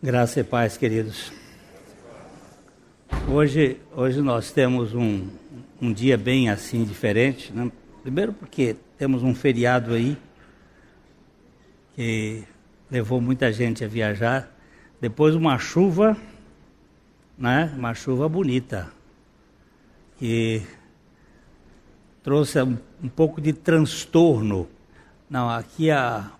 Graça e paz, queridos. Hoje, hoje nós temos um, um dia bem assim diferente. Né? Primeiro porque temos um feriado aí que levou muita gente a viajar. Depois uma chuva, né? Uma chuva bonita que trouxe um, um pouco de transtorno. Não, aqui a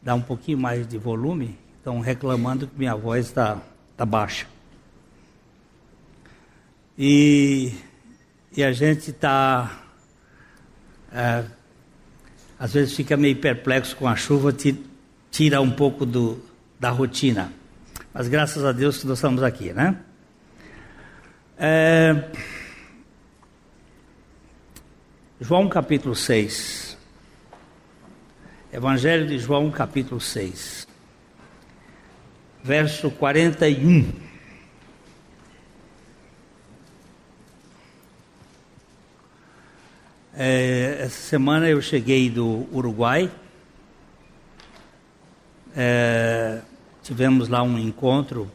dá um pouquinho mais de volume. Estão reclamando que minha voz está tá baixa. E, e a gente está. É, às vezes fica meio perplexo com a chuva, tira um pouco do, da rotina. Mas graças a Deus que nós estamos aqui, né? É, João capítulo 6. Evangelho de João capítulo 6 verso 41. É, essa semana eu cheguei do Uruguai. É, tivemos lá um encontro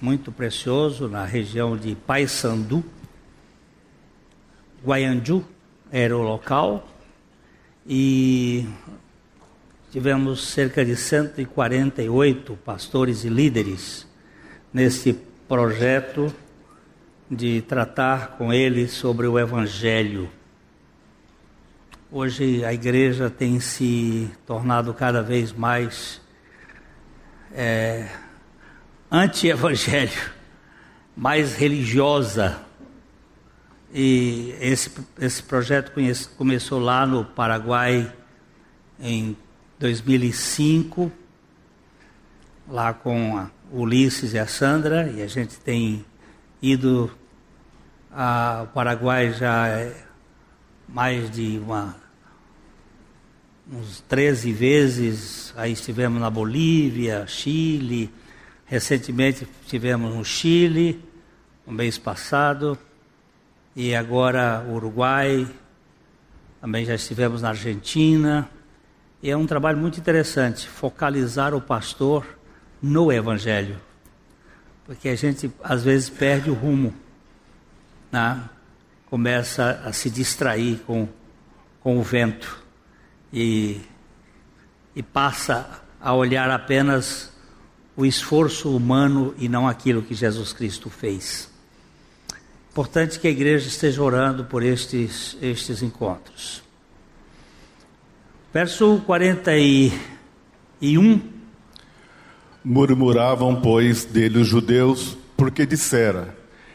muito precioso na região de Paysandu. Guaianju era o local. E Tivemos cerca de 148 pastores e líderes nesse projeto de tratar com eles sobre o Evangelho. Hoje a igreja tem se tornado cada vez mais é, anti-evangelho, mais religiosa. E esse, esse projeto conhece, começou lá no Paraguai em 2005, lá com a Ulisses e a Sandra, e a gente tem ido ao Paraguai já é mais de uma, uns 13 vezes, aí estivemos na Bolívia, Chile, recentemente estivemos no Chile, no mês passado, e agora Uruguai, também já estivemos na Argentina, e é um trabalho muito interessante, focalizar o pastor no Evangelho. Porque a gente às vezes perde o rumo, né? começa a se distrair com, com o vento e, e passa a olhar apenas o esforço humano e não aquilo que Jesus Cristo fez. Importante que a igreja esteja orando por estes, estes encontros. Verso 41. Murmuravam, pois, dele os judeus, porque dissera: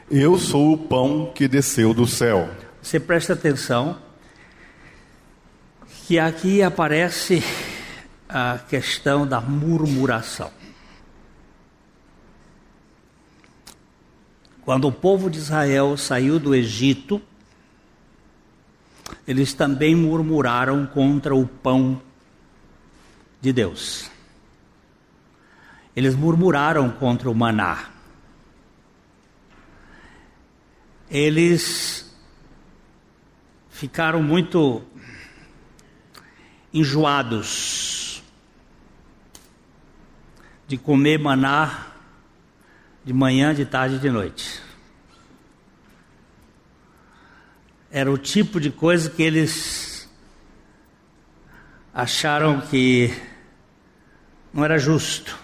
Eu sou o pão que desceu do céu. Você presta atenção que aqui aparece a questão da murmuração. Quando o povo de Israel saiu do Egito, eles também murmuraram contra o pão de Deus. Eles murmuraram contra o maná. Eles ficaram muito enjoados de comer maná de manhã, de tarde e de noite. Era o tipo de coisa que eles acharam que não era justo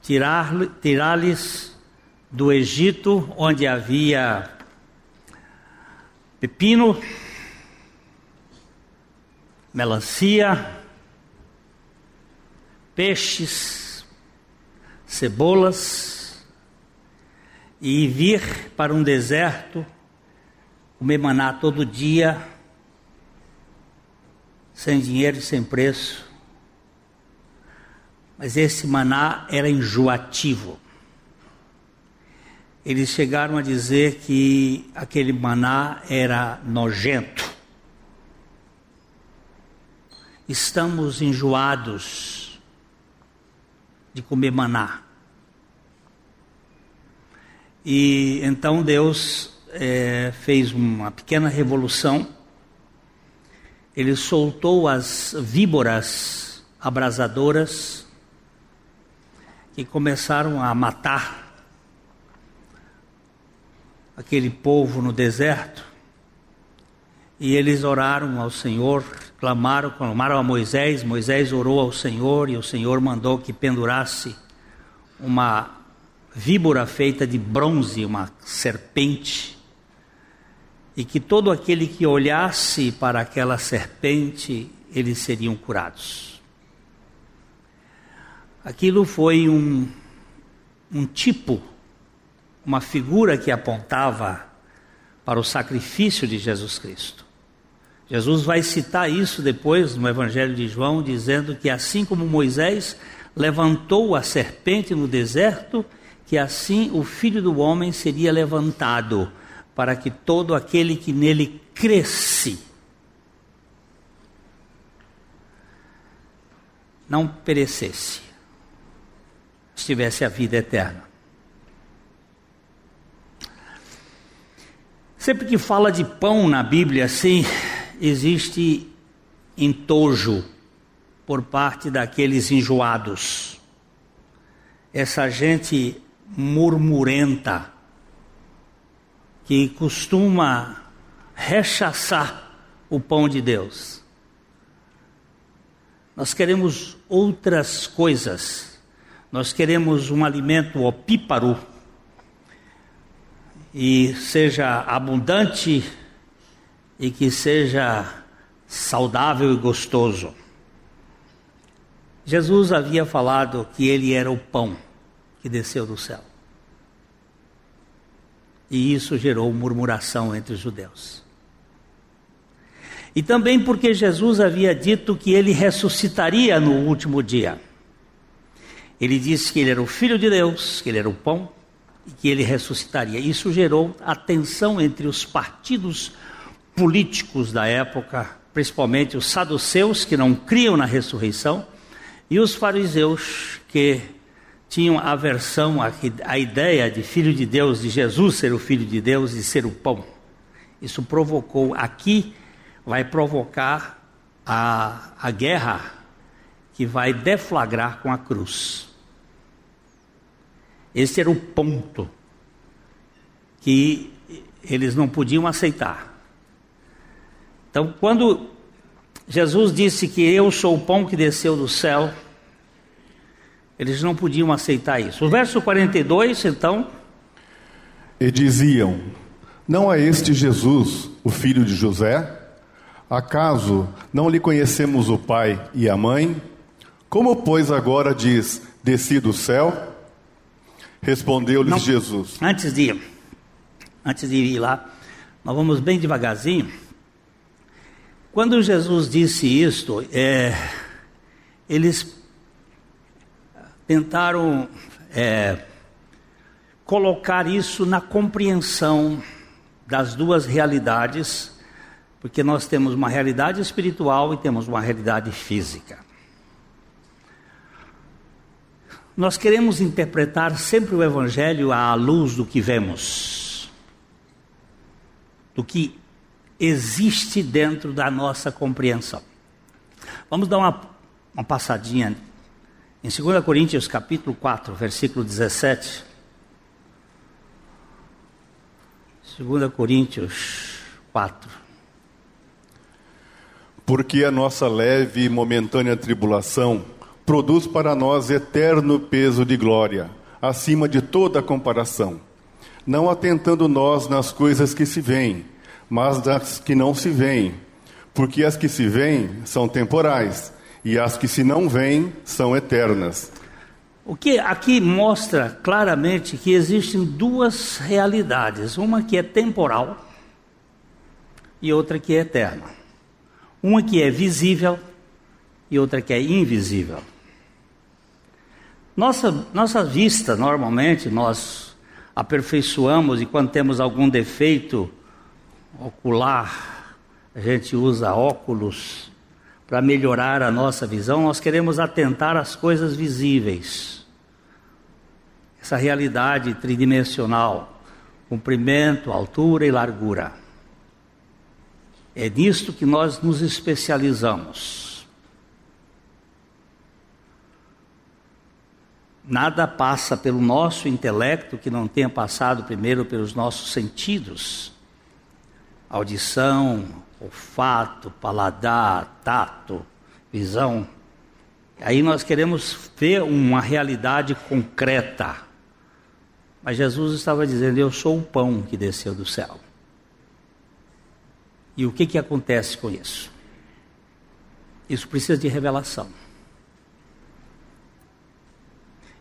tirar-lhes tirar do Egito, onde havia pepino, melancia, peixes, cebolas, e vir para um deserto comer maná todo dia, sem dinheiro e sem preço. Mas esse maná era enjoativo. Eles chegaram a dizer que aquele maná era nojento. Estamos enjoados de comer maná. E então Deus é, fez uma pequena revolução. Ele soltou as víboras abrasadoras que começaram a matar aquele povo no deserto. E eles oraram ao Senhor, clamaram, clamaram a Moisés. Moisés orou ao Senhor e o Senhor mandou que pendurasse uma víbora feita de bronze, uma serpente, e que todo aquele que olhasse para aquela serpente, eles seriam curados. Aquilo foi um, um tipo uma figura que apontava para o sacrifício de Jesus Cristo. Jesus vai citar isso depois no Evangelho de João, dizendo que assim como Moisés levantou a serpente no deserto, que assim o filho do homem seria levantado, para que todo aquele que nele cresce não perecesse, tivesse a vida eterna. Sempre que fala de pão na Bíblia, assim, existe entojo por parte daqueles enjoados. Essa gente murmurenta que costuma rechaçar o pão de Deus. Nós queremos outras coisas. Nós queremos um alimento opíparo e seja abundante e que seja saudável e gostoso. Jesus havia falado que ele era o pão que desceu do céu. E isso gerou murmuração entre os judeus. E também porque Jesus havia dito que ele ressuscitaria no último dia. Ele disse que ele era o Filho de Deus, que ele era o pão e que ele ressuscitaria. Isso gerou a tensão entre os partidos políticos da época, principalmente os saduceus, que não criam na ressurreição, e os fariseus, que tinham aversão à, ideia de filho de Deus, de Jesus ser o filho de Deus e ser o pão. Isso provocou, aqui, vai provocar a, a guerra que vai deflagrar com a cruz. Esse era o ponto que eles não podiam aceitar. Então, quando Jesus disse que eu sou o pão que desceu do céu, eles não podiam aceitar isso. O verso 42, então. E diziam: Não é este Jesus, o filho de José? Acaso não lhe conhecemos o pai e a mãe? Como, pois, agora diz: Desci do céu? Respondeu-lhes Jesus. Antes de, antes de ir lá, nós vamos bem devagarzinho. Quando Jesus disse isto, é, eles tentaram é, colocar isso na compreensão das duas realidades, porque nós temos uma realidade espiritual e temos uma realidade física. Nós queremos interpretar sempre o Evangelho à luz do que vemos, do que existe dentro da nossa compreensão. Vamos dar uma, uma passadinha em 2 Coríntios capítulo 4, versículo 17. 2 Coríntios 4. Porque a nossa leve e momentânea tribulação produz para nós eterno peso de glória, acima de toda comparação. Não atentando nós nas coisas que se veem, mas das que não se veem, porque as que se veem são temporais, e as que se não veem são eternas. O que aqui mostra claramente que existem duas realidades, uma que é temporal e outra que é eterna. Uma que é visível e outra que é invisível. Nossa, nossa vista, normalmente, nós aperfeiçoamos e quando temos algum defeito ocular, a gente usa óculos para melhorar a nossa visão, nós queremos atentar às coisas visíveis. Essa realidade tridimensional, comprimento, altura e largura. É nisto que nós nos especializamos. nada passa pelo nosso intelecto que não tenha passado primeiro pelos nossos sentidos. Audição, olfato, paladar, tato, visão. Aí nós queremos ver uma realidade concreta. Mas Jesus estava dizendo: Eu sou o pão que desceu do céu. E o que, que acontece com isso? Isso precisa de revelação.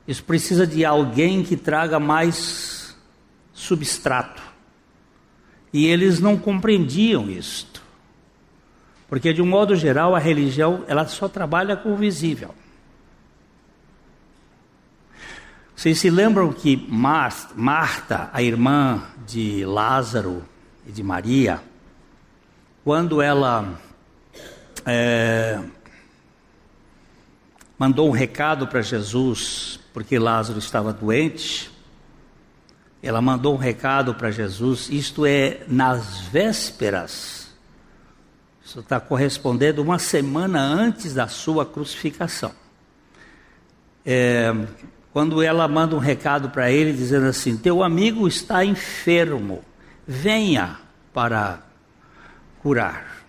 Isso precisa de alguém que traga mais substrato. E eles não compreendiam isto. Porque de um modo geral a religião ela só trabalha com o visível. Vocês se lembram que Marta, a irmã de Lázaro e de Maria, quando ela é, mandou um recado para Jesus, porque Lázaro estava doente, ela mandou um recado para Jesus, isto é, nas vésperas isso está correspondendo uma semana antes da sua crucificação. É, quando ela manda um recado para ele dizendo assim: Teu amigo está enfermo, venha para curar.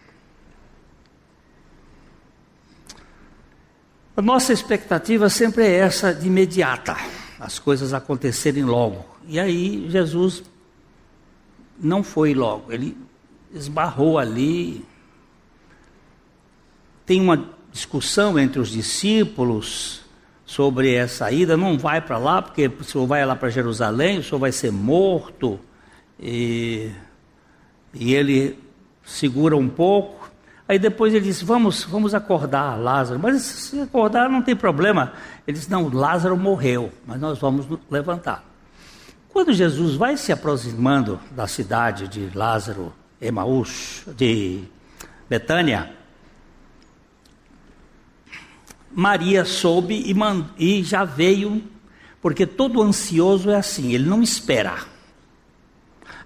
A nossa expectativa sempre é essa de imediata, as coisas acontecerem logo. E aí Jesus não foi logo, ele esbarrou ali, tem uma discussão entre os discípulos sobre essa ida, não vai para lá, porque o senhor vai lá para Jerusalém, o senhor vai ser morto. E, e ele segura um pouco. Aí depois ele diz: Vamos, vamos acordar Lázaro. Mas se acordar não tem problema. Ele diz: Não, Lázaro morreu, mas nós vamos levantar. Quando Jesus vai se aproximando da cidade de Lázaro, Emaús, de Betânia, Maria soube e, e já veio, porque todo ansioso é assim, ele não espera.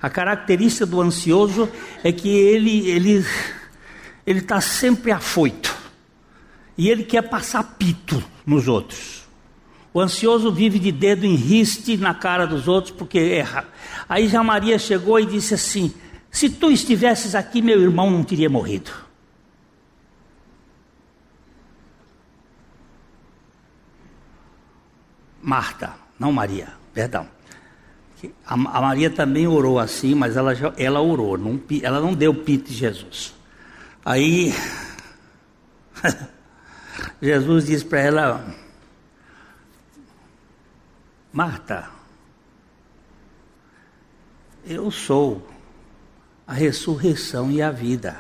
A característica do ansioso é que ele ele ele está sempre afoito e ele quer passar pito nos outros. O ansioso vive de dedo em riste na cara dos outros porque erra. Aí já Maria chegou e disse assim: Se tu estivesses aqui, meu irmão não teria morrido. Marta, não Maria, perdão. A, Maria também orou assim, mas ela, ela orou, não, ela não deu pito de Jesus. Aí, Jesus disse para ela: Marta, eu sou a ressurreição e a vida.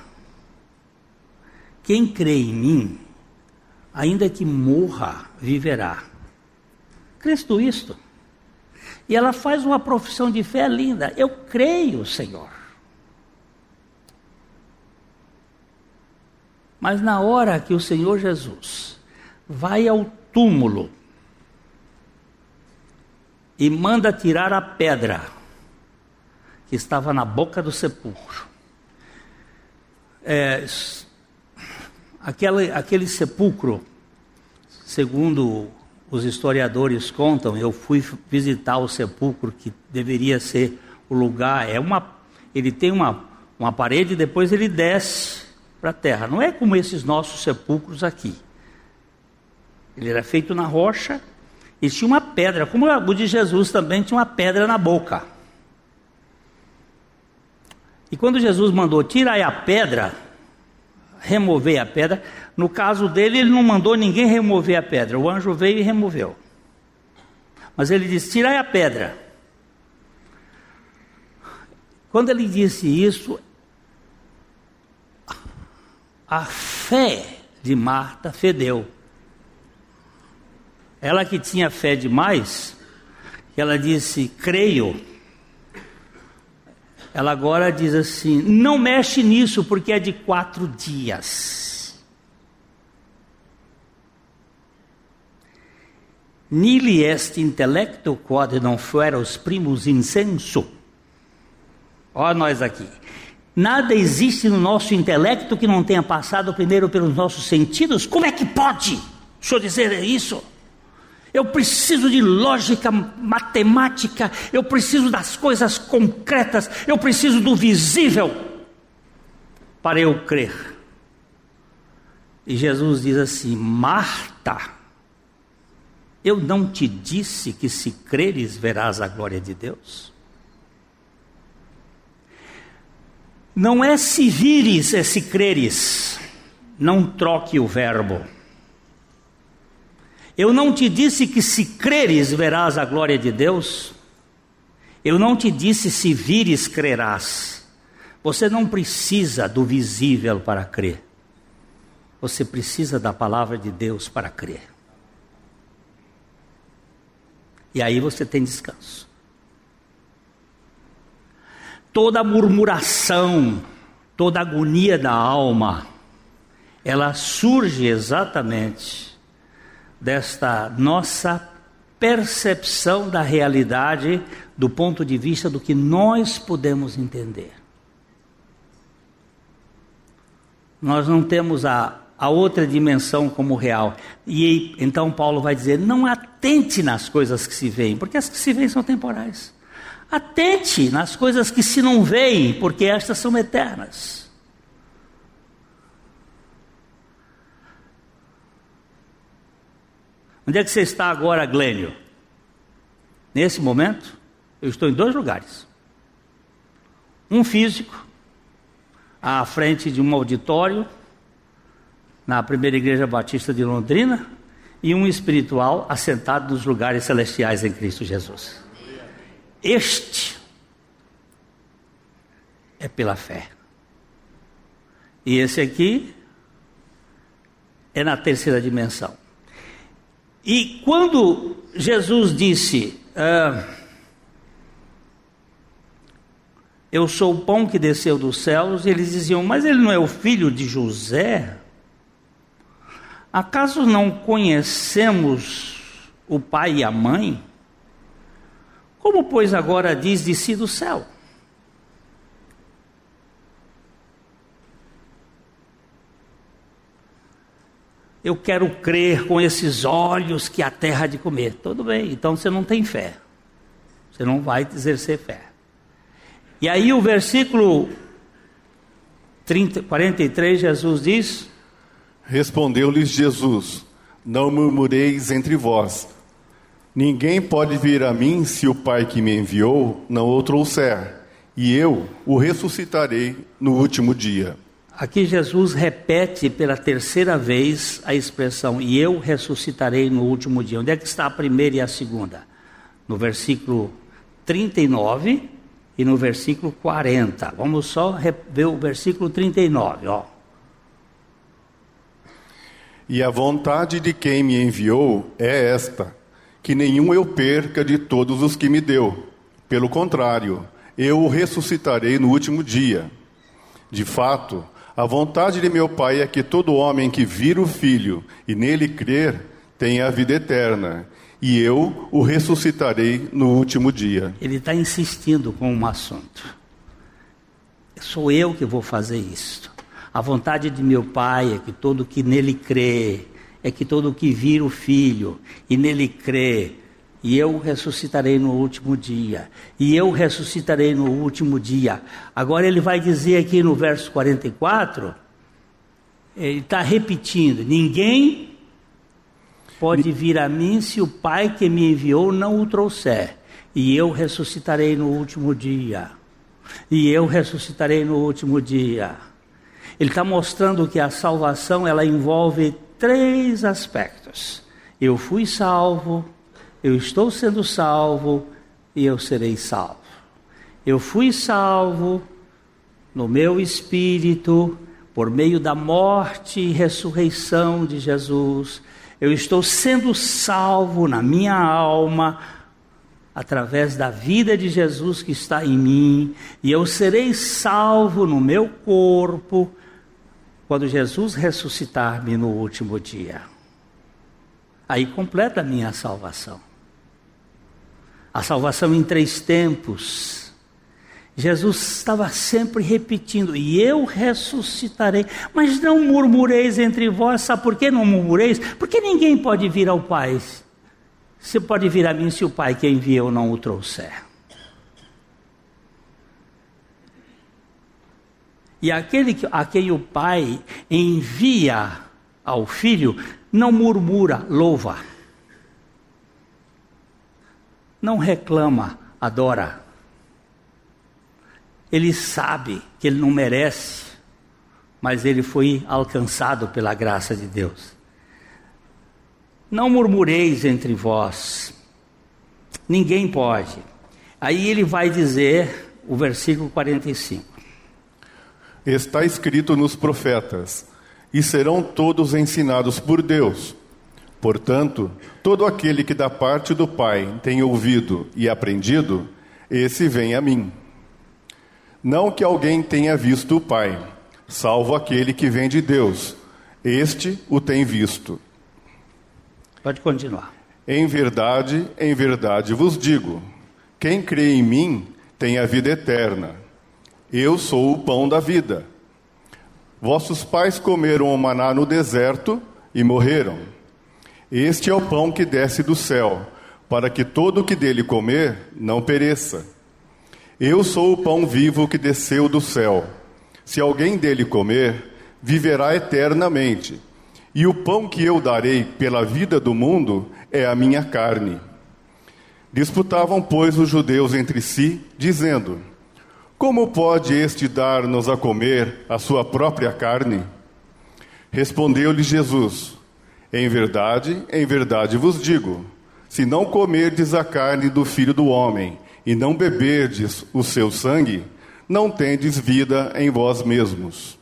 Quem crê em mim, ainda que morra, viverá. Cristo isto. E ela faz uma profissão de fé linda. Eu creio, Senhor. Mas na hora que o Senhor Jesus vai ao túmulo e manda tirar a pedra que estava na boca do sepulcro, é, aquele, aquele sepulcro, segundo os historiadores contam, eu fui visitar o sepulcro que deveria ser o lugar, é uma, ele tem uma, uma parede e depois ele desce para a terra. Não é como esses nossos sepulcros aqui. Ele era feito na rocha e tinha uma pedra, como o de Jesus também tinha uma pedra na boca. E quando Jesus mandou tirar a pedra, remover a pedra. No caso dele, ele não mandou ninguém remover a pedra. O anjo veio e removeu. Mas ele disse: Tirai a pedra. Quando ele disse isso, a fé de Marta fedeu. Ela que tinha fé demais, ela disse: Creio ela agora diz assim: não mexe nisso porque é de quatro dias. Nili est intellecto quod non fueros primus incenso. Ó nós aqui. Nada existe no nosso intelecto que não tenha passado primeiro pelos nossos sentidos. Como é que pode o senhor dizer isso? Eu preciso de lógica matemática, eu preciso das coisas concretas, eu preciso do visível para eu crer. E Jesus diz assim: Marta, eu não te disse que se creres verás a glória de Deus? Não é se vires, é se creres. Não troque o verbo. Eu não te disse que se creres verás a glória de Deus? Eu não te disse se vires crerás. Você não precisa do visível para crer. Você precisa da palavra de Deus para crer. E aí você tem descanso. Toda murmuração, toda agonia da alma, ela surge exatamente desta nossa percepção da realidade do ponto de vista do que nós podemos entender. Nós não temos a, a outra dimensão como real. E então Paulo vai dizer: não atente nas coisas que se veem, porque as que se veem são temporais. Atente nas coisas que se não veem, porque estas são eternas. Onde é que você está agora, Glênio? Nesse momento, eu estou em dois lugares. Um físico, à frente de um auditório, na primeira igreja batista de Londrina, e um espiritual assentado nos lugares celestiais em Cristo Jesus. Este é pela fé. E esse aqui é na terceira dimensão. E quando Jesus disse: ah, Eu sou o pão que desceu dos céus, eles diziam: Mas ele não é o filho de José? Acaso não conhecemos o pai e a mãe? Como, pois, agora diz: Desci do céu? Eu quero crer com esses olhos que a terra de comer. Tudo bem, então você não tem fé. Você não vai exercer fé. E aí o versículo 30, 43, Jesus diz: Respondeu-lhes Jesus: Não murmureis entre vós. Ninguém pode vir a mim se o Pai que me enviou não o trouxer, e eu o ressuscitarei no último dia. Aqui Jesus repete pela terceira vez a expressão, e eu ressuscitarei no último dia. Onde é que está a primeira e a segunda? No versículo 39 e no versículo 40. Vamos só ver o versículo 39, ó. E a vontade de quem me enviou é esta: que nenhum eu perca de todos os que me deu. Pelo contrário, eu o ressuscitarei no último dia. De fato, a vontade de meu Pai é que todo homem que vira o Filho e nele crer tenha a vida eterna, e eu o ressuscitarei no último dia. Ele está insistindo com um assunto. Sou eu que vou fazer isto. A vontade de meu Pai é que todo que nele crê, é que todo que vira o Filho e nele crê, e eu ressuscitarei no último dia, e eu ressuscitarei no último dia. Agora ele vai dizer aqui no verso 44, ele está repetindo: ninguém pode vir a mim se o Pai que me enviou não o trouxer, e eu ressuscitarei no último dia. E eu ressuscitarei no último dia. Ele está mostrando que a salvação ela envolve três aspectos. Eu fui salvo, eu estou sendo salvo e eu serei salvo. Eu fui salvo no meu espírito por meio da morte e ressurreição de Jesus. Eu estou sendo salvo na minha alma através da vida de Jesus que está em mim, e eu serei salvo no meu corpo quando Jesus ressuscitar-me no último dia. Aí completa a minha salvação a salvação em três tempos. Jesus estava sempre repetindo: E eu ressuscitarei. Mas não murmureis entre vós. Sabe por que não murmureis? Porque ninguém pode vir ao Pai Você pode vir a mim se o Pai que enviou não o trouxer. E aquele a quem o Pai envia ao Filho, não murmura, louva. Não reclama, adora. Ele sabe que ele não merece, mas ele foi alcançado pela graça de Deus. Não murmureis entre vós, ninguém pode. Aí ele vai dizer o versículo 45. Está escrito nos profetas: e serão todos ensinados por Deus. Portanto, todo aquele que da parte do Pai tem ouvido e aprendido, esse vem a mim. Não que alguém tenha visto o Pai, salvo aquele que vem de Deus. Este o tem visto. Pode continuar. Em verdade, em verdade vos digo: quem crê em mim tem a vida eterna. Eu sou o pão da vida. Vossos pais comeram o maná no deserto e morreram. Este é o pão que desce do céu, para que todo o que dele comer não pereça. Eu sou o pão vivo que desceu do céu. Se alguém dele comer, viverá eternamente. E o pão que eu darei pela vida do mundo é a minha carne. Disputavam, pois, os judeus entre si, dizendo: como pode este dar-nos a comer a sua própria carne? Respondeu-lhe Jesus: Em verdade, em verdade vos digo: se não comerdes a carne do filho do homem e não beberdes o seu sangue, não tendes vida em vós mesmos.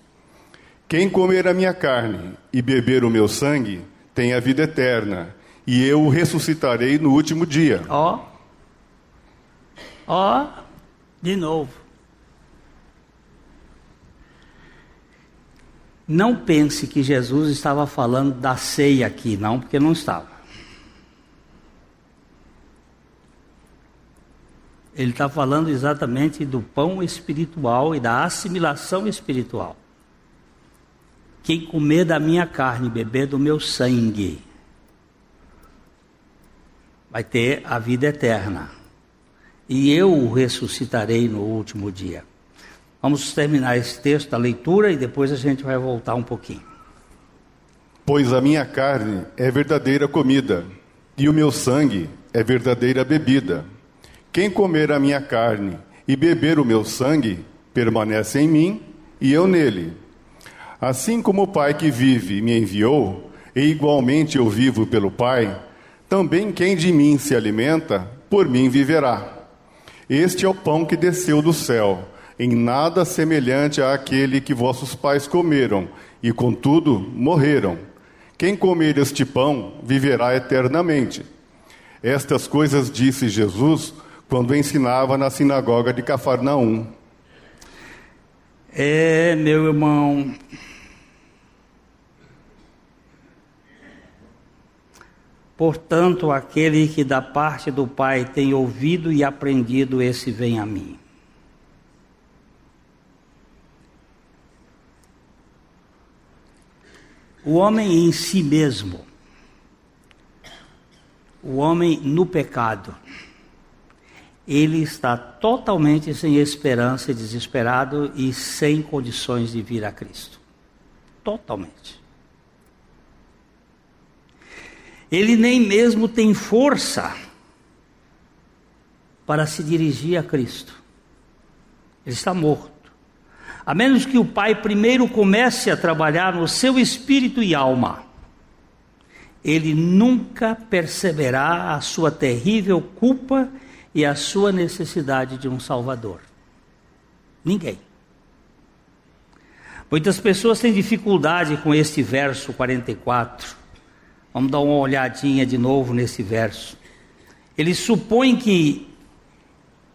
Quem comer a minha carne e beber o meu sangue tem a vida eterna, e eu o ressuscitarei no último dia. Ó, ó, de novo. Não pense que Jesus estava falando da ceia aqui, não, porque não estava. Ele está falando exatamente do pão espiritual e da assimilação espiritual. Quem comer da minha carne beber do meu sangue vai ter a vida eterna. E eu o ressuscitarei no último dia. Vamos terminar esse texto da leitura e depois a gente vai voltar um pouquinho. Pois a minha carne é verdadeira comida, e o meu sangue é verdadeira bebida. Quem comer a minha carne e beber o meu sangue, permanece em mim e eu nele. Assim como o Pai que vive me enviou, e igualmente eu vivo pelo Pai, também quem de mim se alimenta, por mim viverá. Este é o pão que desceu do céu em nada semelhante àquele que vossos pais comeram, e contudo morreram. Quem comer este pão viverá eternamente. Estas coisas disse Jesus quando ensinava na sinagoga de Cafarnaum. É, meu irmão. Portanto, aquele que da parte do Pai tem ouvido e aprendido, esse vem a mim. O homem em si mesmo, o homem no pecado, ele está totalmente sem esperança, desesperado e sem condições de vir a Cristo. Totalmente. Ele nem mesmo tem força para se dirigir a Cristo. Ele está morto. A menos que o pai primeiro comece a trabalhar no seu espírito e alma, ele nunca perceberá a sua terrível culpa e a sua necessidade de um Salvador. Ninguém. Muitas pessoas têm dificuldade com este verso 44. Vamos dar uma olhadinha de novo nesse verso. Eles supõem que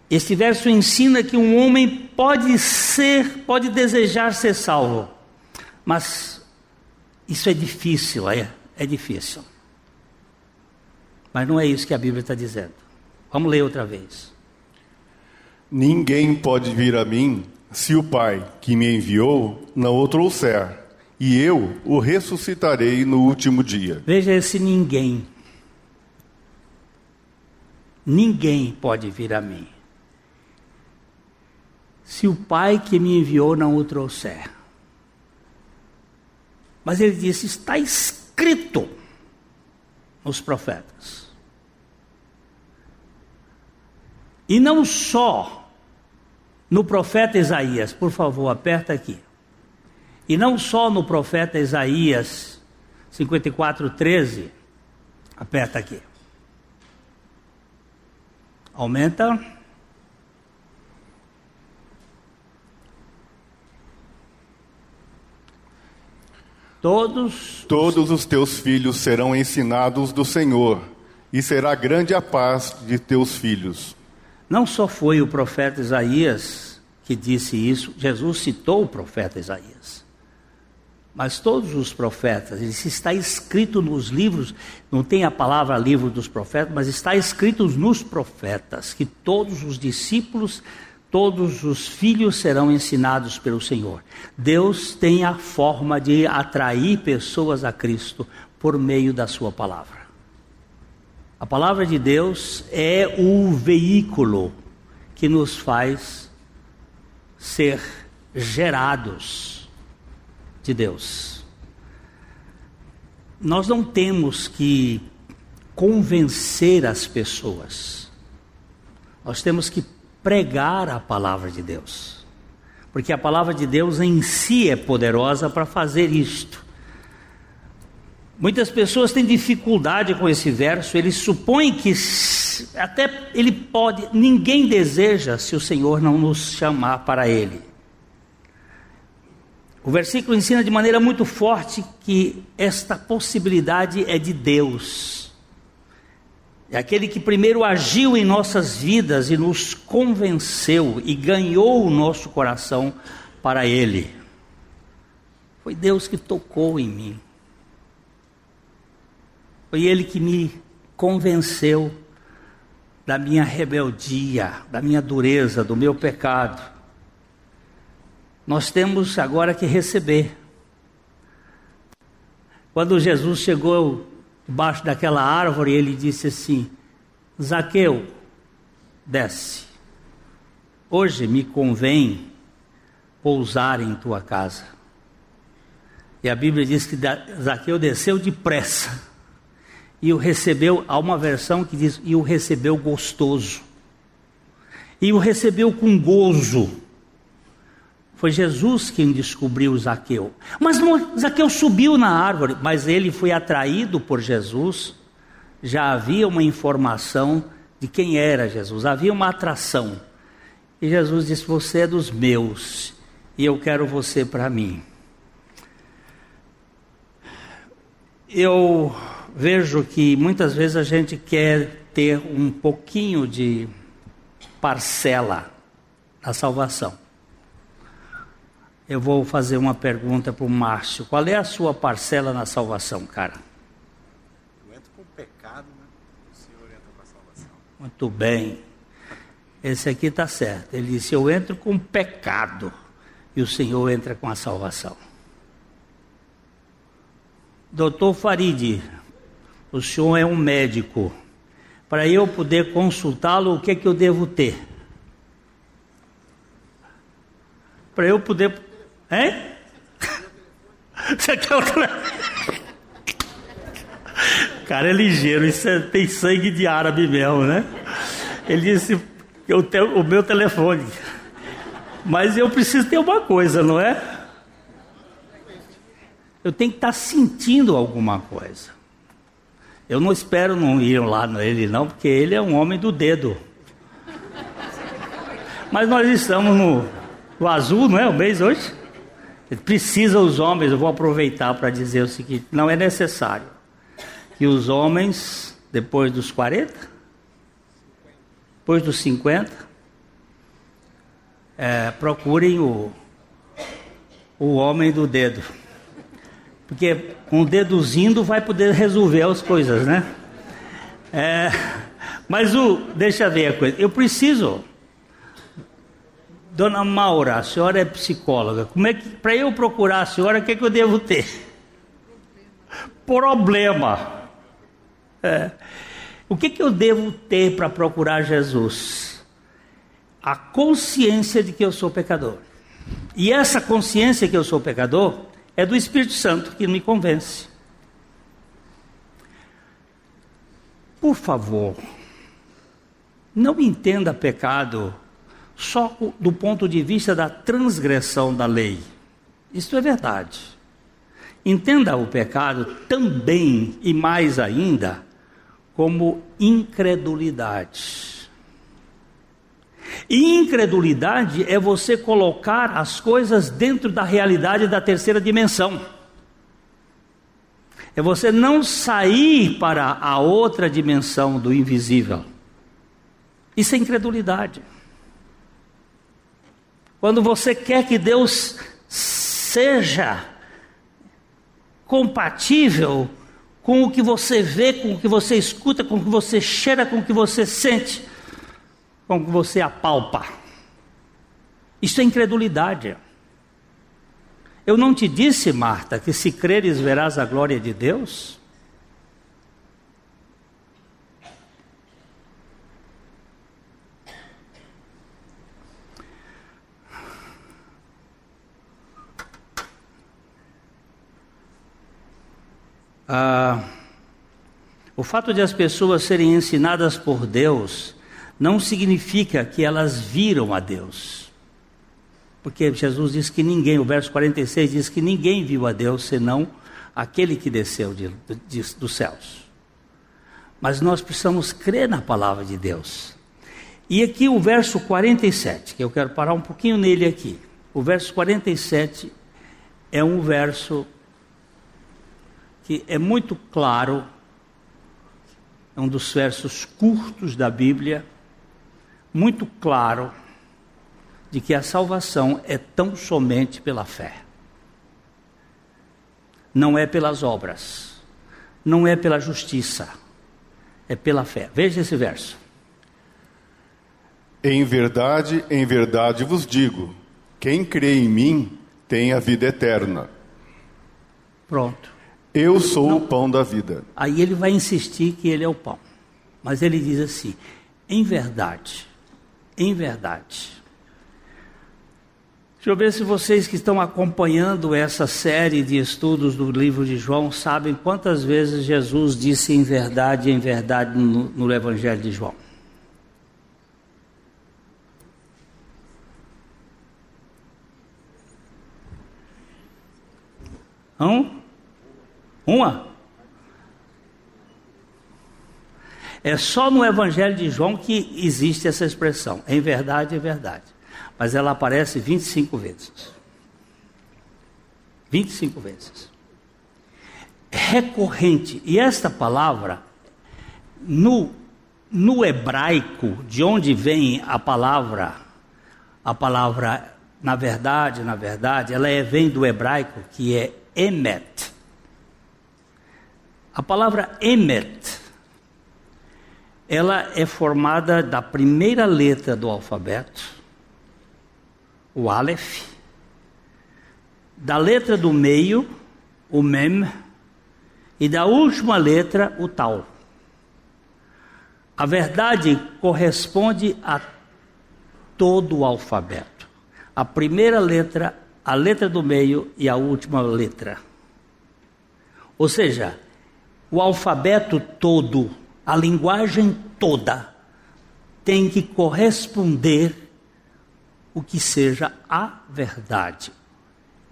este verso ensina que um homem pode ser, pode desejar ser salvo, mas isso é difícil, é, é difícil. Mas não é isso que a Bíblia está dizendo. Vamos ler outra vez. Ninguém pode vir a mim se o Pai que me enviou não o trouxer, e eu o ressuscitarei no último dia. Veja esse ninguém. Ninguém pode vir a mim. Se o Pai que me enviou não o trouxer. Mas ele disse: está escrito nos profetas. E não só no profeta Isaías, por favor, aperta aqui. E não só no profeta Isaías 54, 13, aperta aqui. Aumenta. Todos. Todos os teus filhos serão ensinados do Senhor, e será grande a paz de teus filhos. Não só foi o profeta Isaías que disse isso, Jesus citou o profeta Isaías. Mas todos os profetas, isso está escrito nos livros, não tem a palavra livro dos profetas, mas está escrito nos profetas que todos os discípulos, todos os filhos serão ensinados pelo Senhor. Deus tem a forma de atrair pessoas a Cristo por meio da sua palavra. A palavra de Deus é o veículo que nos faz ser gerados de Deus. Nós não temos que convencer as pessoas, nós temos que pregar a palavra de Deus, porque a palavra de Deus em si é poderosa para fazer isto. Muitas pessoas têm dificuldade com esse verso, eles supõem que até ele pode, ninguém deseja se o Senhor não nos chamar para ele. O versículo ensina de maneira muito forte que esta possibilidade é de Deus. É aquele que primeiro agiu em nossas vidas e nos convenceu e ganhou o nosso coração para Ele. Foi Deus que tocou em mim. Foi Ele que me convenceu da minha rebeldia, da minha dureza, do meu pecado nós temos agora que receber. Quando Jesus chegou debaixo daquela árvore, ele disse assim: Zaqueu, desce. Hoje me convém pousar em tua casa. E a Bíblia diz que Zaqueu desceu depressa e o recebeu. Há uma versão que diz: e o recebeu gostoso. E o recebeu com gozo. Foi Jesus quem descobriu Zaqueu. Mas não, Zaqueu subiu na árvore, mas ele foi atraído por Jesus. Já havia uma informação de quem era Jesus, havia uma atração. E Jesus disse: Você é dos meus, e eu quero você para mim. Eu vejo que muitas vezes a gente quer ter um pouquinho de parcela na salvação. Eu vou fazer uma pergunta para o Márcio. Qual é a sua parcela na salvação, cara? Eu entro com pecado, né? O Senhor entra com a salvação. Muito bem. Esse aqui está certo. Ele disse: Eu entro com pecado e o Senhor entra com a salvação. Doutor Farid, o senhor é um médico. Para eu poder consultá-lo, o que, é que eu devo ter? Para eu poder Hein? Você quer o telefone? Cara é ligeiro, isso é, tem sangue de árabe mesmo, né? Ele disse: eu tenho o meu telefone. Mas eu preciso ter uma coisa, não é? Eu tenho que estar sentindo alguma coisa. Eu não espero não ir lá nele, não, porque ele é um homem do dedo. Mas nós estamos no, no azul, não é? O mês hoje? Precisa os homens, eu vou aproveitar para dizer o seguinte: não é necessário que os homens, depois dos 40, depois dos 50, é, procurem o, o homem do dedo. Porque um deduzindo vai poder resolver as coisas, né? É, mas o, deixa eu ver a coisa. Eu preciso Dona Maura, a senhora é psicóloga. Como é que para eu procurar a senhora, o que, é que eu devo ter? Problema. É. O que, que eu devo ter para procurar Jesus? A consciência de que eu sou pecador. E essa consciência que eu sou pecador é do Espírito Santo que me convence. Por favor, não entenda pecado só do ponto de vista da transgressão da lei. Isso é verdade. Entenda o pecado também e mais ainda como incredulidade. E incredulidade é você colocar as coisas dentro da realidade da terceira dimensão. É você não sair para a outra dimensão do invisível. Isso é incredulidade. Quando você quer que Deus seja compatível com o que você vê, com o que você escuta, com o que você cheira, com o que você sente, com o que você apalpa. Isso é incredulidade. Eu não te disse, Marta, que se creres verás a glória de Deus? Ah, o fato de as pessoas serem ensinadas por Deus não significa que elas viram a Deus. Porque Jesus diz que ninguém, o verso 46 diz que ninguém viu a Deus senão aquele que desceu de, de, dos céus. Mas nós precisamos crer na palavra de Deus. E aqui o verso 47, que eu quero parar um pouquinho nele aqui. O verso 47 é um verso que é muito claro, é um dos versos curtos da Bíblia, muito claro, de que a salvação é tão somente pela fé. Não é pelas obras, não é pela justiça, é pela fé. Veja esse verso. Em verdade, em verdade vos digo: quem crê em mim tem a vida eterna. Pronto. Eu sou Não. o pão da vida. Aí ele vai insistir que ele é o pão. Mas ele diz assim: em verdade, em verdade. Deixa eu ver se vocês que estão acompanhando essa série de estudos do livro de João sabem quantas vezes Jesus disse em verdade, em verdade no, no Evangelho de João. Hã? Uma? É só no Evangelho de João que existe essa expressão. Em verdade, é verdade. Mas ela aparece 25 vezes. 25 vezes. Recorrente. E esta palavra, no, no hebraico, de onde vem a palavra, a palavra na verdade, na verdade, ela é, vem do hebraico que é emet. A palavra emet, ela é formada da primeira letra do alfabeto, o Aleph, da letra do meio, o Mem, e da última letra, o Tal. A verdade corresponde a todo o alfabeto. A primeira letra, a letra do meio e a última letra. Ou seja, o alfabeto todo, a linguagem toda, tem que corresponder o que seja a verdade.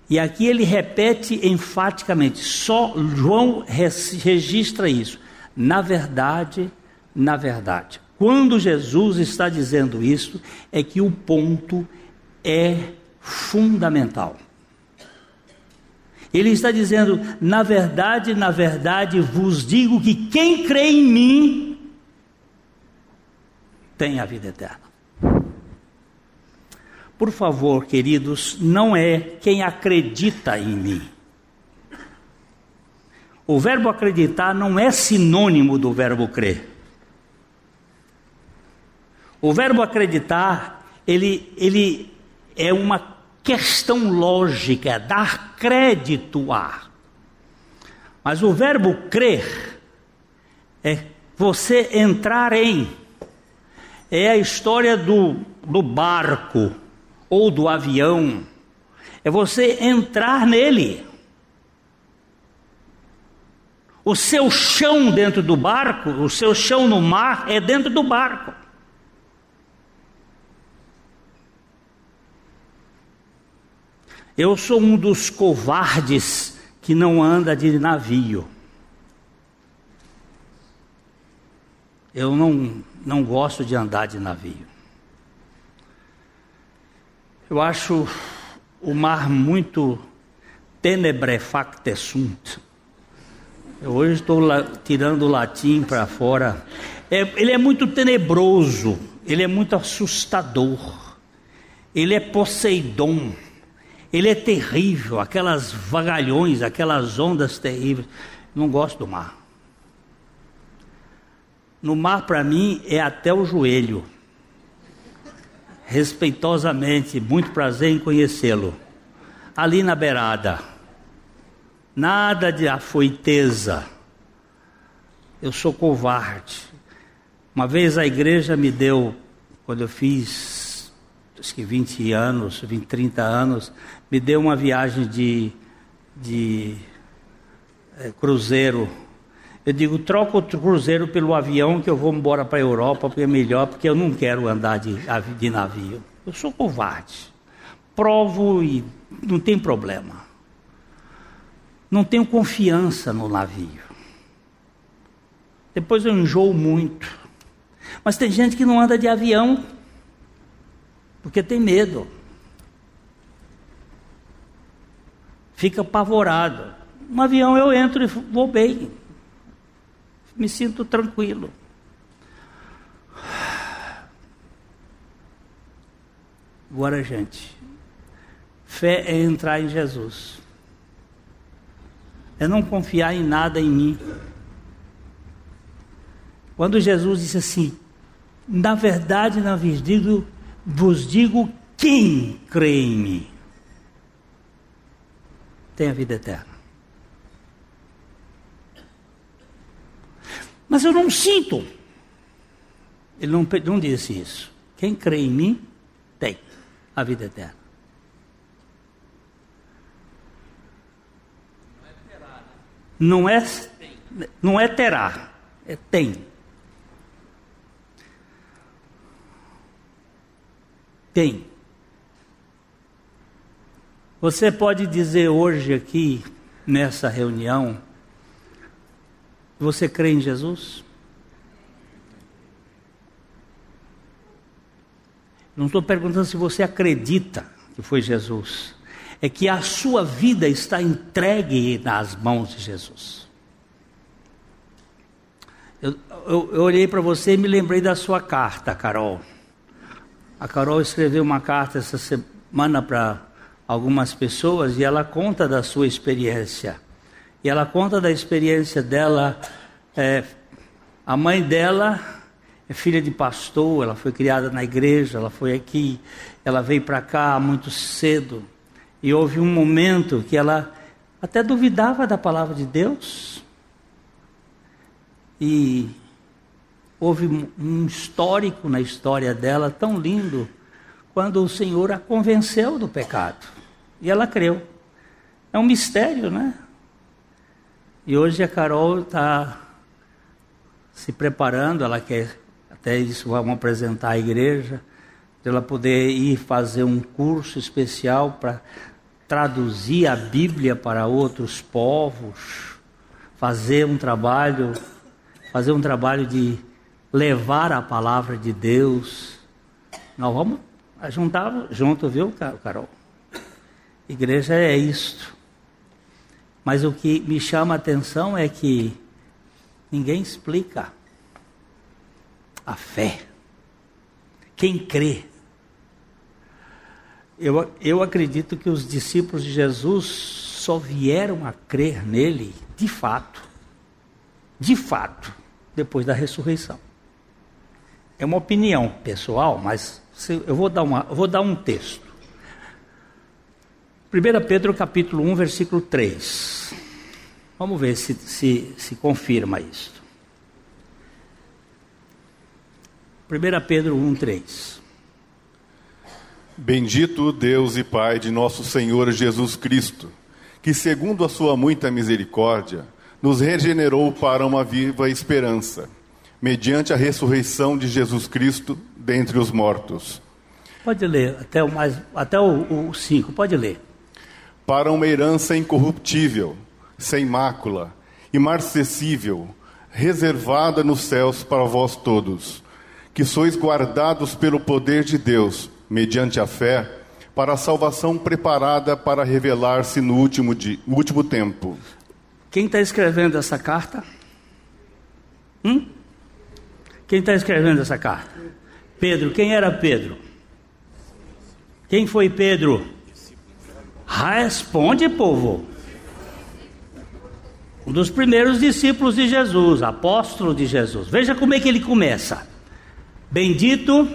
E aqui ele repete enfaticamente, só João registra isso. Na verdade, na verdade. Quando Jesus está dizendo isso, é que o ponto é fundamental. Ele está dizendo: na verdade, na verdade vos digo que quem crê em mim tem a vida eterna. Por favor, queridos, não é quem acredita em mim. O verbo acreditar não é sinônimo do verbo crer. O verbo acreditar, ele, ele é uma questão lógica, dar crédito a. Mas o verbo crer é você entrar em. É a história do, do barco ou do avião. É você entrar nele. O seu chão dentro do barco, o seu chão no mar é dentro do barco. Eu sou um dos covardes que não anda de navio. Eu não, não gosto de andar de navio. Eu acho o mar muito tenebrefacte sunt. Eu hoje estou tirando o latim para fora. É, ele é muito tenebroso, ele é muito assustador, ele é Poseidon. Ele é terrível, aquelas vagalhões, aquelas ondas terríveis. Não gosto do mar. No mar, para mim, é até o joelho. Respeitosamente, muito prazer em conhecê-lo. Ali na beirada. Nada de afoiteza. Eu sou covarde. Uma vez a igreja me deu, quando eu fiz acho que 20 anos, 20, 30 anos, me deu uma viagem de, de é, cruzeiro. Eu digo, troca o cruzeiro pelo avião que eu vou embora para a Europa, porque é melhor, porque eu não quero andar de, de navio. Eu sou covarde. Provo e não tem problema. Não tenho confiança no navio. Depois eu enjoo muito. Mas tem gente que não anda de avião porque tem medo. Fica apavorado. No avião eu entro e vou bem. Me sinto tranquilo. Agora, gente, fé é entrar em Jesus. É não confiar em nada em mim. Quando Jesus disse assim, na verdade, na verdade, vos digo quem crê em mim tem a vida eterna. Mas eu não sinto. Ele não, não disse isso. Quem crê em mim tem a vida eterna. Não é, não é terá, é tem. Tem. Você pode dizer hoje aqui, nessa reunião, você crê em Jesus? Não estou perguntando se você acredita que foi Jesus. É que a sua vida está entregue nas mãos de Jesus. Eu, eu, eu olhei para você e me lembrei da sua carta, Carol. A Carol escreveu uma carta essa semana para algumas pessoas e ela conta da sua experiência. E ela conta da experiência dela. É, a mãe dela é filha de pastor, ela foi criada na igreja, ela foi aqui, ela veio para cá muito cedo. E houve um momento que ela até duvidava da palavra de Deus. E houve um histórico na história dela tão lindo, quando o Senhor a convenceu do pecado. E ela creu. É um mistério, né? E hoje a Carol está se preparando, ela quer, até isso vamos apresentar à igreja, de ela poder ir fazer um curso especial para traduzir a Bíblia para outros povos, fazer um trabalho, fazer um trabalho de levar a palavra de Deus. Nós vamos juntar junto, viu, Carol? Igreja é isto. Mas o que me chama a atenção é que ninguém explica a fé. Quem crê? Eu, eu acredito que os discípulos de Jesus só vieram a crer nele de fato, de fato, depois da ressurreição. É uma opinião pessoal, mas eu vou dar, uma, eu vou dar um texto. 1 Pedro capítulo 1, versículo 3. Vamos ver se, se, se confirma isso. 1 Pedro 1, 3. Bendito Deus e Pai de nosso Senhor Jesus Cristo, que, segundo a sua muita misericórdia, nos regenerou para uma viva esperança, mediante a ressurreição de Jesus Cristo dentre os mortos. Pode ler até o mais até o 5, pode ler. Para uma herança incorruptível, sem mácula, imarcessível, reservada nos céus para vós todos, que sois guardados pelo poder de Deus, mediante a fé, para a salvação preparada para revelar-se no último, último tempo. Quem está escrevendo essa carta? Hum? Quem está escrevendo essa carta? Pedro. Quem era Pedro? Quem foi Pedro? Responde, povo. Um dos primeiros discípulos de Jesus, apóstolo de Jesus. Veja como é que ele começa. Bendito,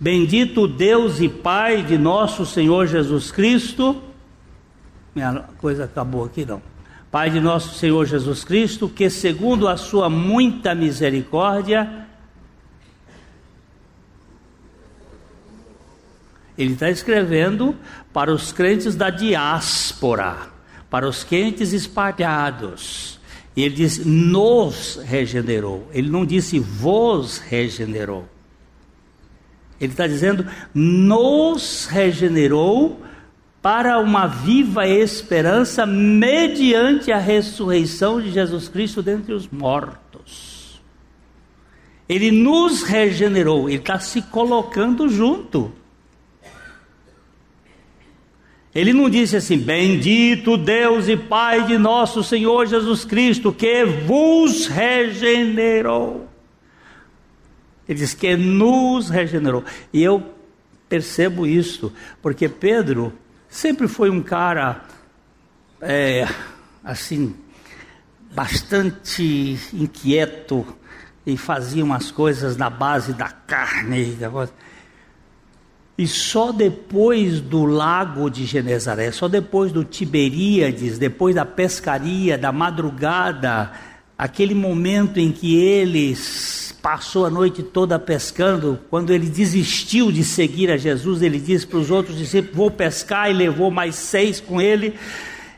bendito Deus e Pai de nosso Senhor Jesus Cristo. Minha coisa acabou aqui não. Pai de nosso Senhor Jesus Cristo, que segundo a sua muita misericórdia, ele está escrevendo para os crentes da diáspora para os crentes espalhados. E ele diz: nos regenerou. Ele não disse vos regenerou. Ele está dizendo: nos regenerou para uma viva esperança mediante a ressurreição de Jesus Cristo dentre os mortos. Ele nos regenerou, ele está se colocando junto. Ele não disse assim: Bendito Deus e Pai de nosso Senhor Jesus Cristo, que vos regenerou. Ele diz que nos regenerou. E eu percebo isso, porque Pedro sempre foi um cara, é, assim, bastante inquieto e fazia umas coisas na base da carne. Da coisa. E só depois do lago de Genezaré, só depois do Tiberíades, depois da pescaria, da madrugada, aquele momento em que eles passou a noite toda pescando, quando ele desistiu de seguir a Jesus, ele disse para os outros discípulos: Vou pescar, e levou mais seis com ele.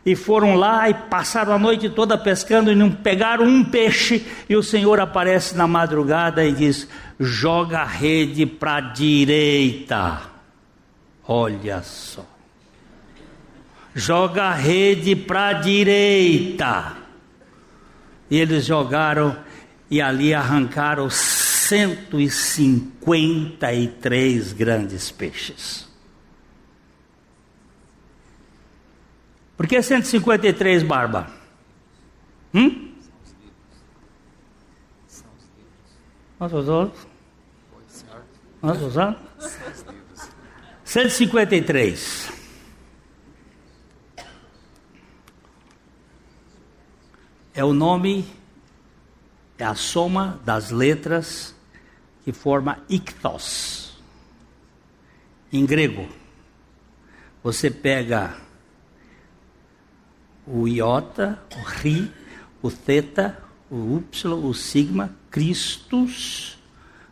E foram lá e passaram a noite toda pescando e não pegaram um peixe. E o Senhor aparece na madrugada e diz: joga a rede para a direita. Olha só. Joga a rede para a direita. E eles jogaram e ali arrancaram 153 grandes peixes. Por que 153, Barba? Hum? Nós usamos? Nós usamos? 153. É o nome, é a soma das letras que forma ictos. Em grego, você pega o iota, o ri, o theta, o y, o sigma, Christus,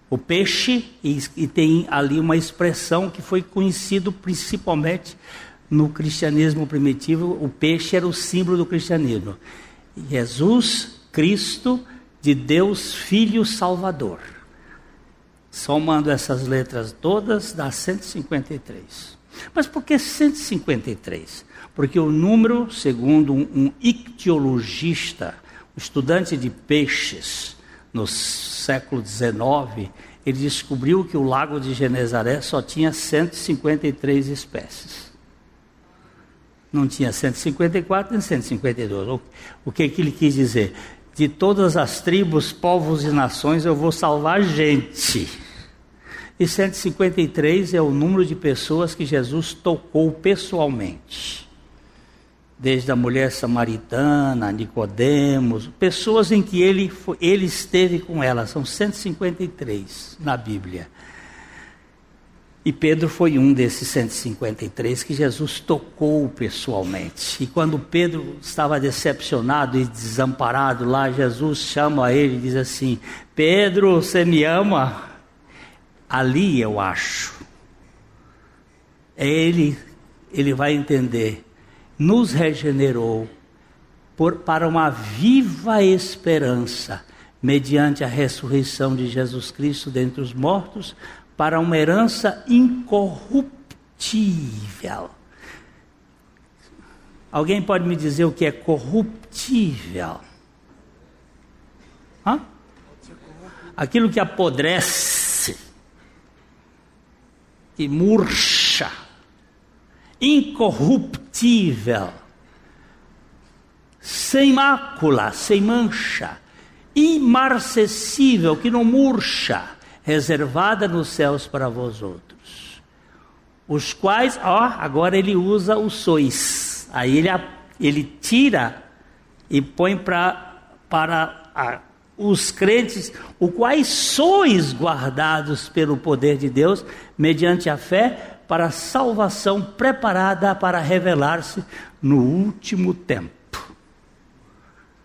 o peixe, e, e tem ali uma expressão que foi conhecido principalmente no cristianismo primitivo, o peixe era o símbolo do cristianismo. Jesus Cristo de Deus Filho Salvador. Somando essas letras todas, dá 153. Mas por que 153? Porque o número, segundo um, ictiologista, um estudante de peixes, no século XIX, ele descobriu que o lago de Genezaré só tinha 153 espécies. Não tinha 154 nem 152. O, que, que ele quis dizer? De todas as tribos, povos e nações eu vou salvar gente. E 153 é o número de pessoas que Jesus tocou pessoalmente desde a mulher samaritana, Nicodemos, pessoas em que ele, ele esteve com ela, são 153 na Bíblia. E Pedro foi um desses 153 que Jesus tocou pessoalmente. E quando Pedro estava decepcionado e desamparado lá, Jesus chama ele e diz assim: Pedro, você me ama? ali eu acho. É ele, ele vai entender. Nos regenerou por, para uma viva esperança, mediante a ressurreição de Jesus Cristo dentre os mortos, para uma herança incorruptível. Alguém pode me dizer o que é corruptível? Hã? Aquilo que apodrece, que murcha, incorruptível, sem mácula, sem mancha, imarcessível, que não murcha, reservada nos céus para vós outros. Os quais, ó, agora ele usa o sois. Aí ele, ele tira e põe pra, para a, os crentes, o quais sois guardados pelo poder de Deus, mediante a fé, para a salvação preparada para revelar-se no último tempo.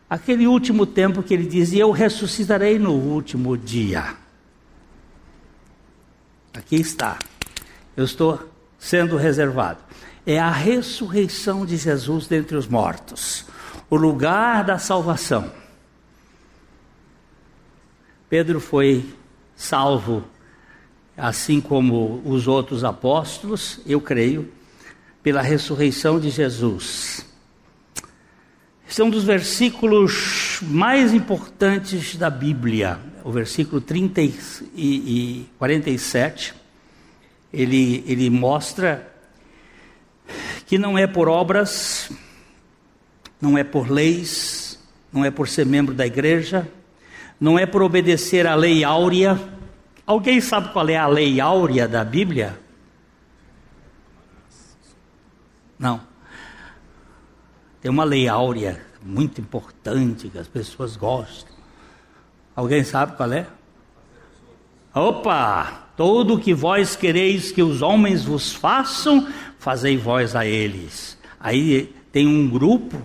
Aquele último tempo que ele dizia: Eu ressuscitarei no último dia. Aqui está. Eu estou sendo reservado. É a ressurreição de Jesus dentre os mortos, o lugar da salvação. Pedro foi salvo, assim como os outros apóstolos, eu creio, pela ressurreição de Jesus. Esse é um dos versículos mais importantes da Bíblia, o versículo 30 e 47. Ele, ele mostra que não é por obras, não é por leis, não é por ser membro da igreja, não é por obedecer à lei áurea. Alguém sabe qual é a lei áurea da Bíblia? Não. Tem uma lei áurea muito importante que as pessoas gostam. Alguém sabe qual é? Opa! Tudo que vós quereis que os homens vos façam, fazei vós a eles. Aí tem um grupo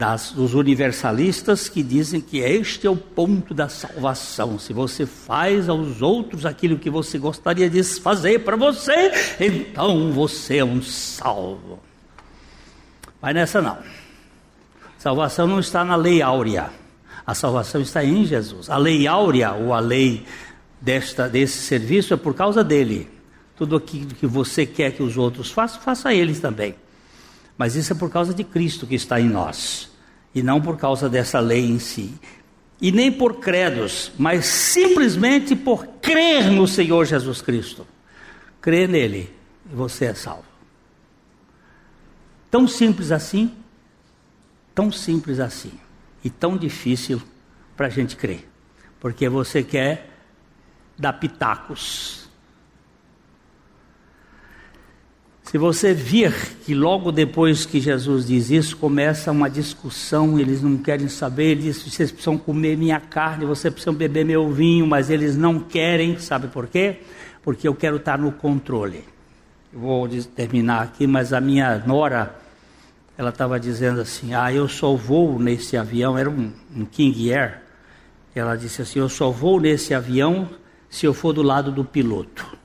das, dos universalistas que dizem que este é o ponto da salvação. Se você faz aos outros aquilo que você gostaria de fazer para você, então você é um salvo. Mas nessa não. Salvação não está na lei áurea. A salvação está em Jesus. A lei áurea ou a lei desta, desse serviço é por causa dele. Tudo aquilo que você quer que os outros façam, faça eles também. Mas isso é por causa de Cristo que está em nós, e não por causa dessa lei em si. E nem por credos, mas simplesmente por crer no Senhor Jesus Cristo. Crer nele e você é salvo. Tão simples assim, tão simples assim, e tão difícil para a gente crer, porque você quer dar pitacos Se você vir que logo depois que Jesus diz isso, começa uma discussão, eles não querem saber, ele diz, vocês precisam comer minha carne, vocês precisam beber meu vinho, mas eles não querem, sabe por quê? Porque eu quero estar no controle. Eu vou terminar aqui, mas a minha nora, ela estava dizendo assim, ah, eu só vou nesse avião, era um, um King Air, ela disse assim, eu só vou nesse avião se eu for do lado do piloto.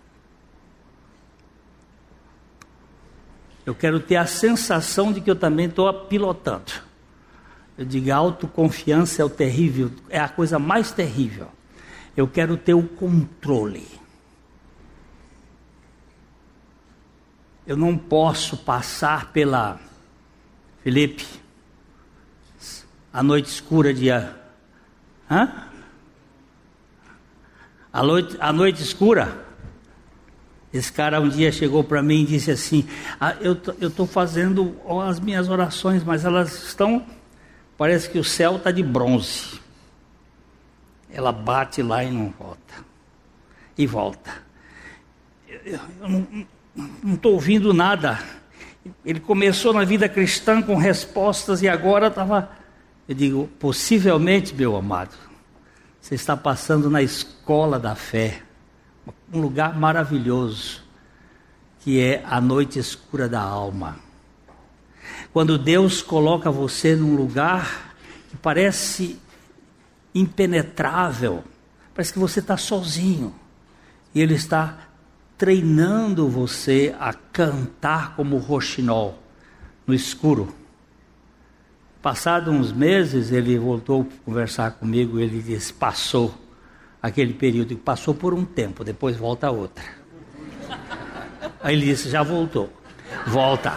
Eu quero ter a sensação de que eu também estou pilotando. Eu digo, autoconfiança é o terrível, é a coisa mais terrível. Eu quero ter o controle. Eu não posso passar pela Felipe, a noite escura de hã? A noite, a noite escura esse cara um dia chegou para mim e disse assim: ah, Eu estou fazendo as minhas orações, mas elas estão. Parece que o céu está de bronze. Ela bate lá e não volta. E volta. Eu, eu não estou ouvindo nada. Ele começou na vida cristã com respostas e agora estava. Eu digo, possivelmente, meu amado, você está passando na escola da fé um lugar maravilhoso, que é a noite escura da alma. Quando Deus coloca você num lugar que parece impenetrável, parece que você está sozinho. E Ele está treinando você a cantar como roxinol no escuro. Passado uns meses, ele voltou a conversar comigo. Ele disse: passou aquele período, passou por um tempo, depois volta outra. Aí ele disse: já voltou, volta,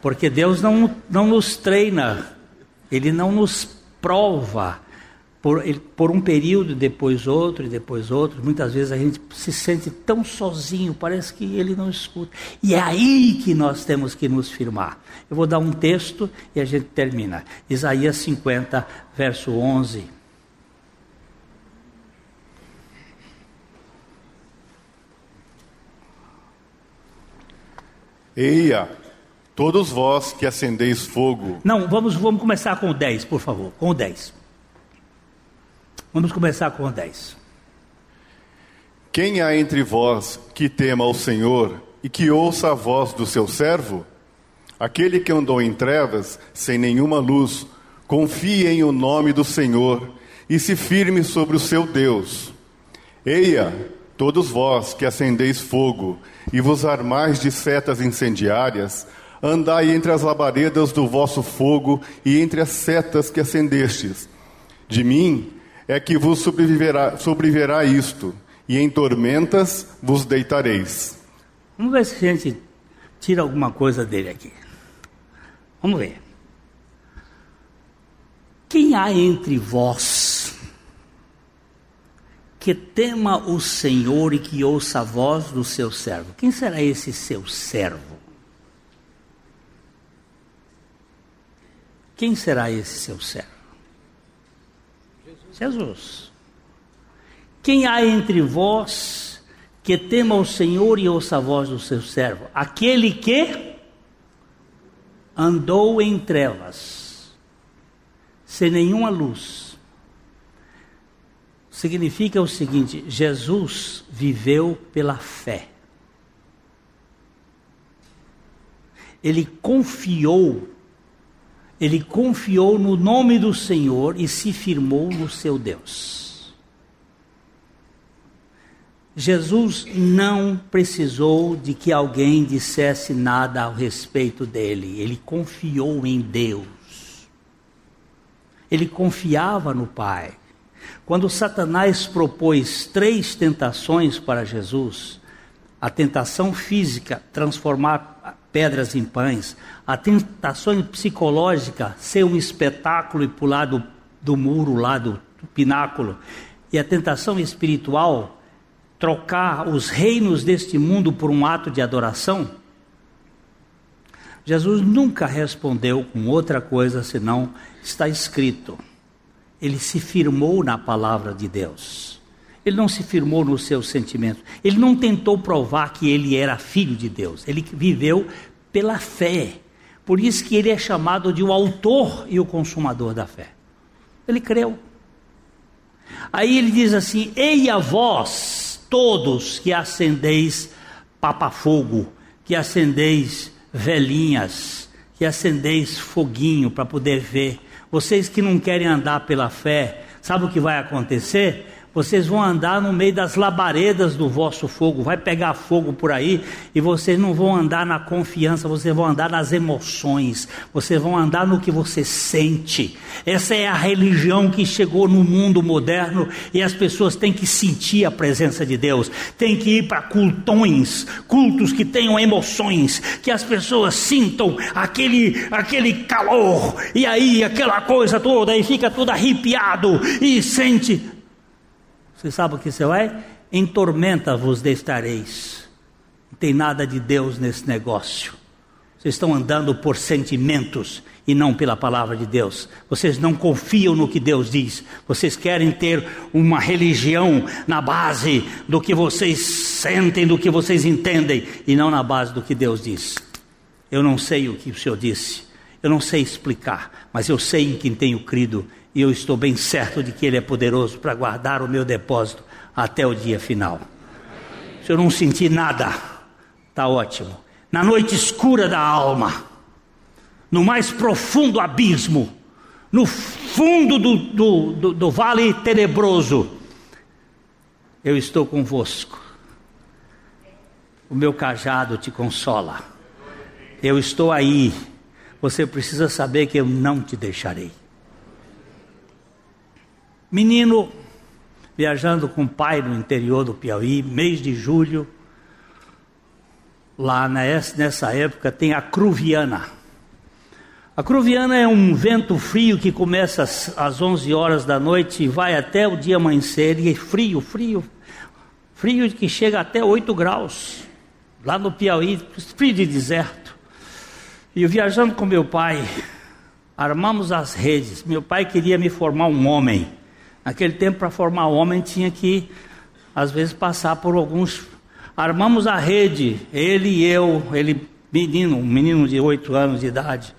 porque Deus não, não nos treina, Ele não nos prova por, por um período, depois outro, e depois outro. Muitas vezes a gente se sente tão sozinho, parece que ele não escuta. E é aí que nós temos que nos firmar. Eu vou dar um texto e a gente termina. Isaías 50, verso 11. Eia, todos vós que acendeis fogo. Não, vamos, vamos começar com o 10, por favor. Com o 10. Vamos começar com o 10. Quem há entre vós que tema ao Senhor e que ouça a voz do seu servo? Aquele que andou em trevas, sem nenhuma luz, confie em o nome do Senhor e se firme sobre o seu Deus. Eia, todos vós que acendeis fogo e vos armais de setas incendiárias, andai entre as labaredas do vosso fogo e entre as setas que acendestes. De mim é que vos sobreviverá, sobreviverá isto, e em tormentas vos deitareis. Vamos ver se a gente tira alguma coisa dele aqui. Vamos ver. Quem há entre vós que tema o Senhor e que ouça a voz do seu servo? Quem será esse seu servo? Quem será esse seu servo? Jesus. Quem há entre vós que tema o Senhor e ouça a voz do seu servo? Aquele que andou em trevas, sem nenhuma luz. Significa o seguinte: Jesus viveu pela fé. Ele confiou ele confiou no nome do Senhor e se firmou no seu Deus. Jesus não precisou de que alguém dissesse nada ao respeito dele, ele confiou em Deus. Ele confiava no Pai. Quando Satanás propôs três tentações para Jesus, a tentação física, transformar pedras em pães, a tentação psicológica, ser um espetáculo e pular do, do muro lá do, do pináculo, e a tentação espiritual, trocar os reinos deste mundo por um ato de adoração, Jesus nunca respondeu com outra coisa senão está escrito. Ele se firmou na palavra de Deus. Ele não se firmou nos seus sentimentos. Ele não tentou provar que ele era filho de Deus. Ele viveu pela fé. Por isso que ele é chamado de o autor e o consumador da fé. Ele creu. Aí ele diz assim: Ei a vós, todos que acendeis papafogo, que acendeis velhinhas, que acendeis foguinho para poder ver. Vocês que não querem andar pela fé, sabe o que vai acontecer? Vocês vão andar no meio das labaredas do vosso fogo, vai pegar fogo por aí e vocês não vão andar na confiança, vocês vão andar nas emoções, vocês vão andar no que você sente. Essa é a religião que chegou no mundo moderno e as pessoas têm que sentir a presença de Deus, têm que ir para cultões, cultos que tenham emoções, que as pessoas sintam aquele, aquele calor e aí aquela coisa toda e fica tudo arrepiado e sente você sabe o que você vai? Em tormenta vos destareis. Não tem nada de Deus nesse negócio. Vocês estão andando por sentimentos e não pela palavra de Deus. Vocês não confiam no que Deus diz. Vocês querem ter uma religião na base do que vocês sentem, do que vocês entendem, e não na base do que Deus diz. Eu não sei o que o Senhor disse. Eu não sei explicar, mas eu sei em quem tenho crido e eu estou bem certo de que Ele é poderoso para guardar o meu depósito até o dia final. Se eu não sentir nada, está ótimo. Na noite escura da alma, no mais profundo abismo, no fundo do, do, do, do vale tenebroso, eu estou convosco. o meu cajado te consola. Eu estou aí. Você precisa saber que eu não te deixarei. Menino viajando com o pai no interior do Piauí, mês de julho, lá nessa época tem a Cruviana. A Cruviana é um vento frio que começa às 11 horas da noite e vai até o dia amanhecer, e é frio, frio, frio que chega até 8 graus, lá no Piauí, frio de deserto. E viajando com meu pai, armamos as redes. Meu pai queria me formar um homem. Naquele tempo, para formar homem, tinha que, às vezes, passar por alguns. Armamos a rede, ele e eu, ele, menino, um menino de 8 anos de idade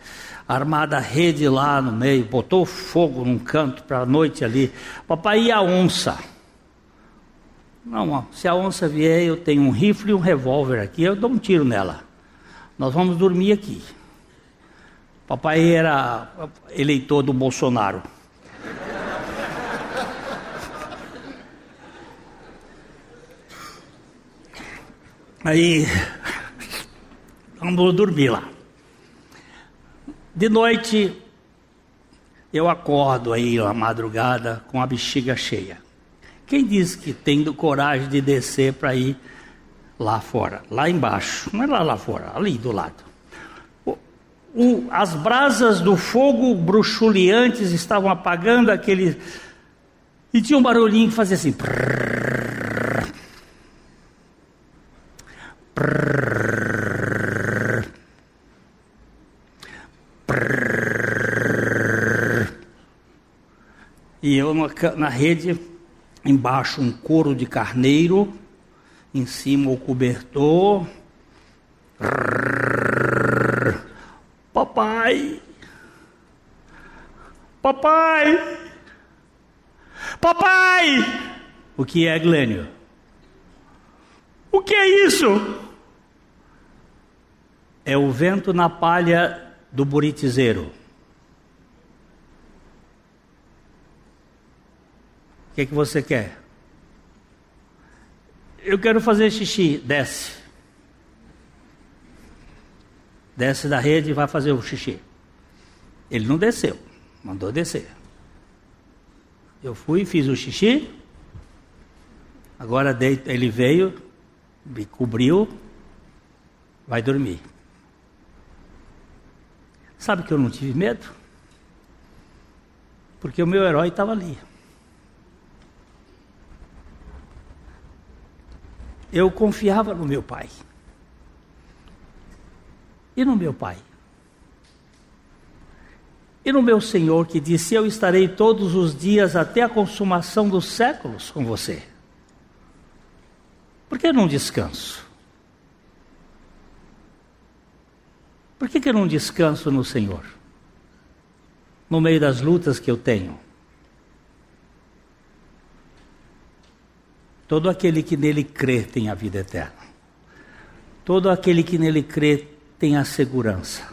armada a rede lá no meio, botou fogo num canto para a noite ali. Papai, e a onça? Não, se a onça vier, eu tenho um rifle e um revólver aqui, eu dou um tiro nela. Nós vamos dormir aqui. Papai era eleitor do Bolsonaro. Aí, vamos dormir lá. De noite, eu acordo aí na madrugada com a bexiga cheia. Quem diz que tem coragem de descer para ir lá fora, lá embaixo, não é lá, lá fora, ali do lado. O, o, as brasas do fogo bruxuleantes estavam apagando aquele. E tinha um barulhinho que fazia assim. Prrr, E eu na, na rede, embaixo um couro de carneiro, em cima o cobertor. Papai! Papai! Papai! O que é, Glênio? O que é isso? É o vento na palha do buritizeiro. O que, é que você quer? Eu quero fazer xixi. Desce. Desce da rede e vai fazer o xixi. Ele não desceu, mandou descer. Eu fui, fiz o xixi. Agora ele veio, me cobriu, vai dormir. Sabe que eu não tive medo? Porque o meu herói estava ali. eu confiava no meu pai. E no meu pai. E no meu Senhor que disse: Eu estarei todos os dias até a consumação dos séculos com você. Por que não descanso? Por que, que eu não descanso no Senhor? No meio das lutas que eu tenho. Todo aquele que nele crê tem a vida eterna. Todo aquele que nele crê tem a segurança.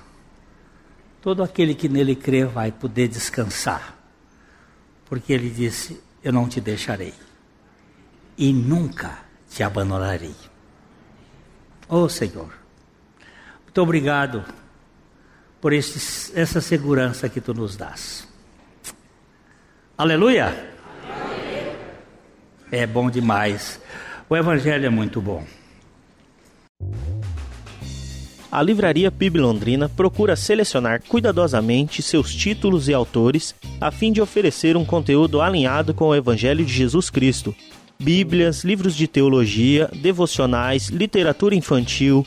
Todo aquele que nele crê vai poder descansar. Porque ele disse: Eu não te deixarei. E nunca te abandonarei. Oh Senhor, muito obrigado por esse, essa segurança que tu nos dás. Aleluia! é bom demais. O Evangelho é muito bom. A Livraria PIB Londrina procura selecionar cuidadosamente seus títulos e autores a fim de oferecer um conteúdo alinhado com o Evangelho de Jesus Cristo. Bíblias, livros de teologia, devocionais, literatura infantil,